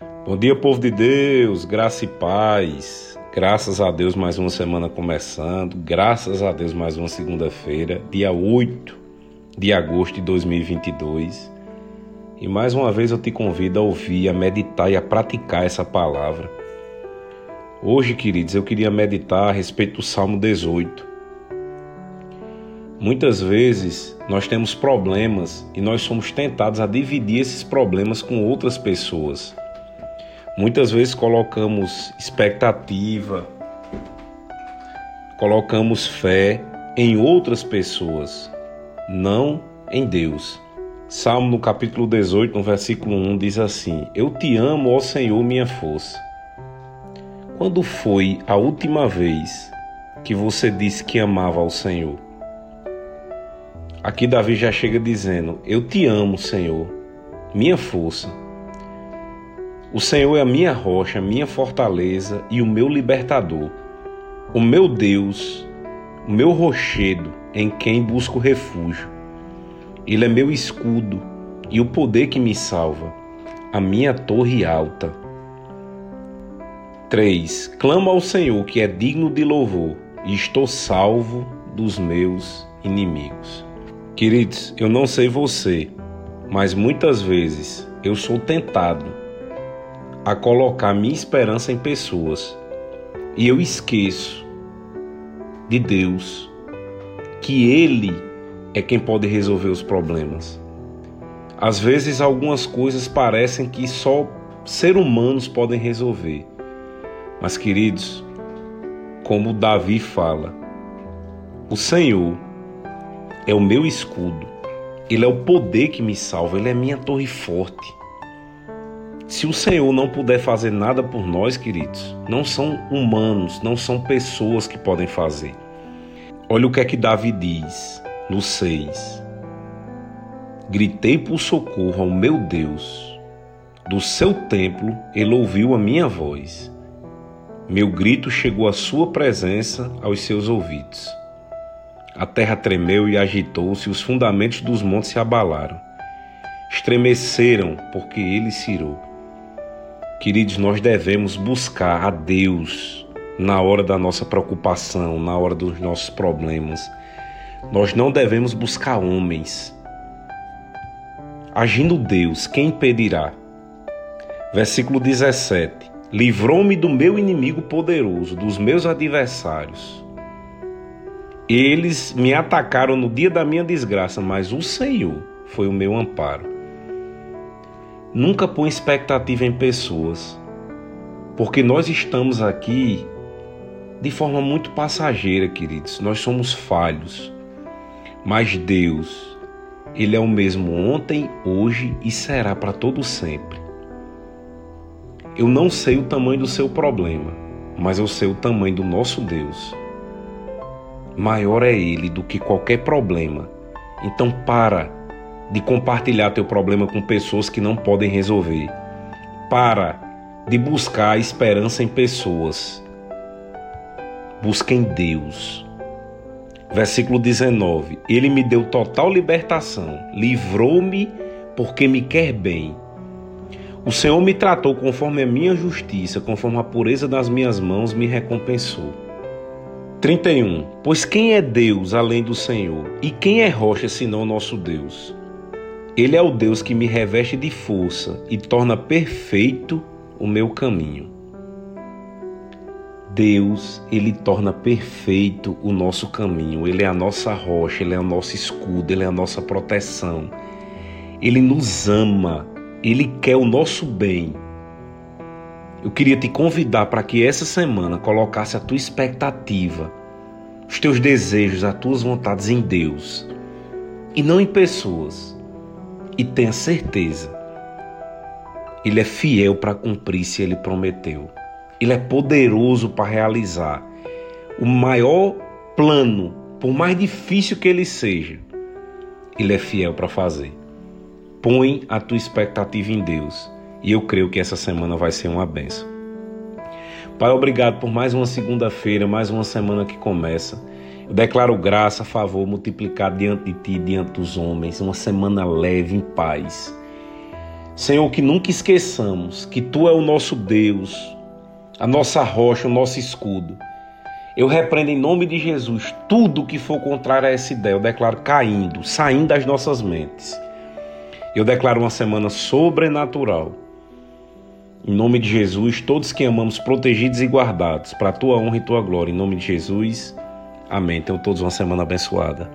Bom dia, povo de Deus, graça e paz. Graças a Deus, mais uma semana começando. Graças a Deus, mais uma segunda-feira, dia 8 de agosto de 2022. E mais uma vez eu te convido a ouvir, a meditar e a praticar essa palavra. Hoje, queridos, eu queria meditar a respeito do Salmo 18. Muitas vezes nós temos problemas e nós somos tentados a dividir esses problemas com outras pessoas. Muitas vezes colocamos expectativa, colocamos fé em outras pessoas, não em Deus. Salmo no capítulo 18, no versículo 1 diz assim: Eu te amo, ó Senhor, minha força. Quando foi a última vez que você disse que amava ao Senhor? Aqui Davi já chega dizendo: Eu te amo, Senhor, minha força. O Senhor é a minha rocha, minha fortaleza e o meu libertador, o meu Deus, o meu rochedo em quem busco refúgio. Ele é meu escudo e o poder que me salva, a minha torre alta. 3. Clamo ao Senhor que é digno de louvor e estou salvo dos meus inimigos. Queridos, eu não sei você, mas muitas vezes eu sou tentado a colocar minha esperança em pessoas e eu esqueço de Deus, que Ele é quem pode resolver os problemas. Às vezes, algumas coisas parecem que só seres humanos podem resolver. Mas, queridos, como Davi fala, o Senhor é o meu escudo, Ele é o poder que me salva, Ele é minha torre forte. Se o Senhor não puder fazer nada por nós, queridos, não são humanos, não são pessoas que podem fazer. Olha o que é que Davi diz no 6. Gritei por socorro ao meu Deus. Do seu templo ele ouviu a minha voz. Meu grito chegou à sua presença aos seus ouvidos. A terra tremeu e agitou-se, os fundamentos dos montes se abalaram. Estremeceram porque ele cirou. Queridos, nós devemos buscar a Deus na hora da nossa preocupação, na hora dos nossos problemas nós não devemos buscar homens. Agindo Deus, quem impedirá? Versículo 17: Livrou-me do meu inimigo poderoso, dos meus adversários. Eles me atacaram no dia da minha desgraça, mas o Senhor foi o meu amparo. Nunca põe expectativa em pessoas, porque nós estamos aqui de forma muito passageira, queridos. Nós somos falhos. Mas Deus, Ele é o mesmo ontem, hoje e será para todo sempre. Eu não sei o tamanho do seu problema, mas eu sei o tamanho do nosso Deus. Maior é Ele do que qualquer problema. Então para de compartilhar teu problema com pessoas que não podem resolver. Para de buscar esperança em pessoas. Busca em Deus. Versículo 19: Ele me deu total libertação, livrou-me porque me quer bem. O Senhor me tratou conforme a minha justiça, conforme a pureza das minhas mãos me recompensou. 31. Pois quem é Deus além do Senhor? E quem é rocha senão nosso Deus? Ele é o Deus que me reveste de força e torna perfeito o meu caminho. Deus, ele torna perfeito o nosso caminho. Ele é a nossa rocha, ele é o nosso escudo, ele é a nossa proteção. Ele nos ama, ele quer o nosso bem. Eu queria te convidar para que essa semana colocasse a tua expectativa, os teus desejos, as tuas vontades em Deus e não em pessoas. E tenha certeza, Ele é fiel para cumprir se Ele prometeu. Ele é poderoso para realizar o maior plano, por mais difícil que ele seja. Ele é fiel para fazer. Põe a tua expectativa em Deus e eu creio que essa semana vai ser uma benção. Pai, obrigado por mais uma segunda-feira, mais uma semana que começa. Eu declaro graça, favor, multiplicar diante de ti, diante dos homens, uma semana leve, em paz. Senhor, que nunca esqueçamos que Tu é o nosso Deus, a nossa rocha, o nosso escudo. Eu repreendo em nome de Jesus tudo que for contrário a essa ideia. Eu declaro caindo, saindo das nossas mentes. Eu declaro uma semana sobrenatural. Em nome de Jesus, todos que amamos protegidos e guardados, para a tua honra e tua glória. Em nome de Jesus, amém. Tenham todos uma semana abençoada.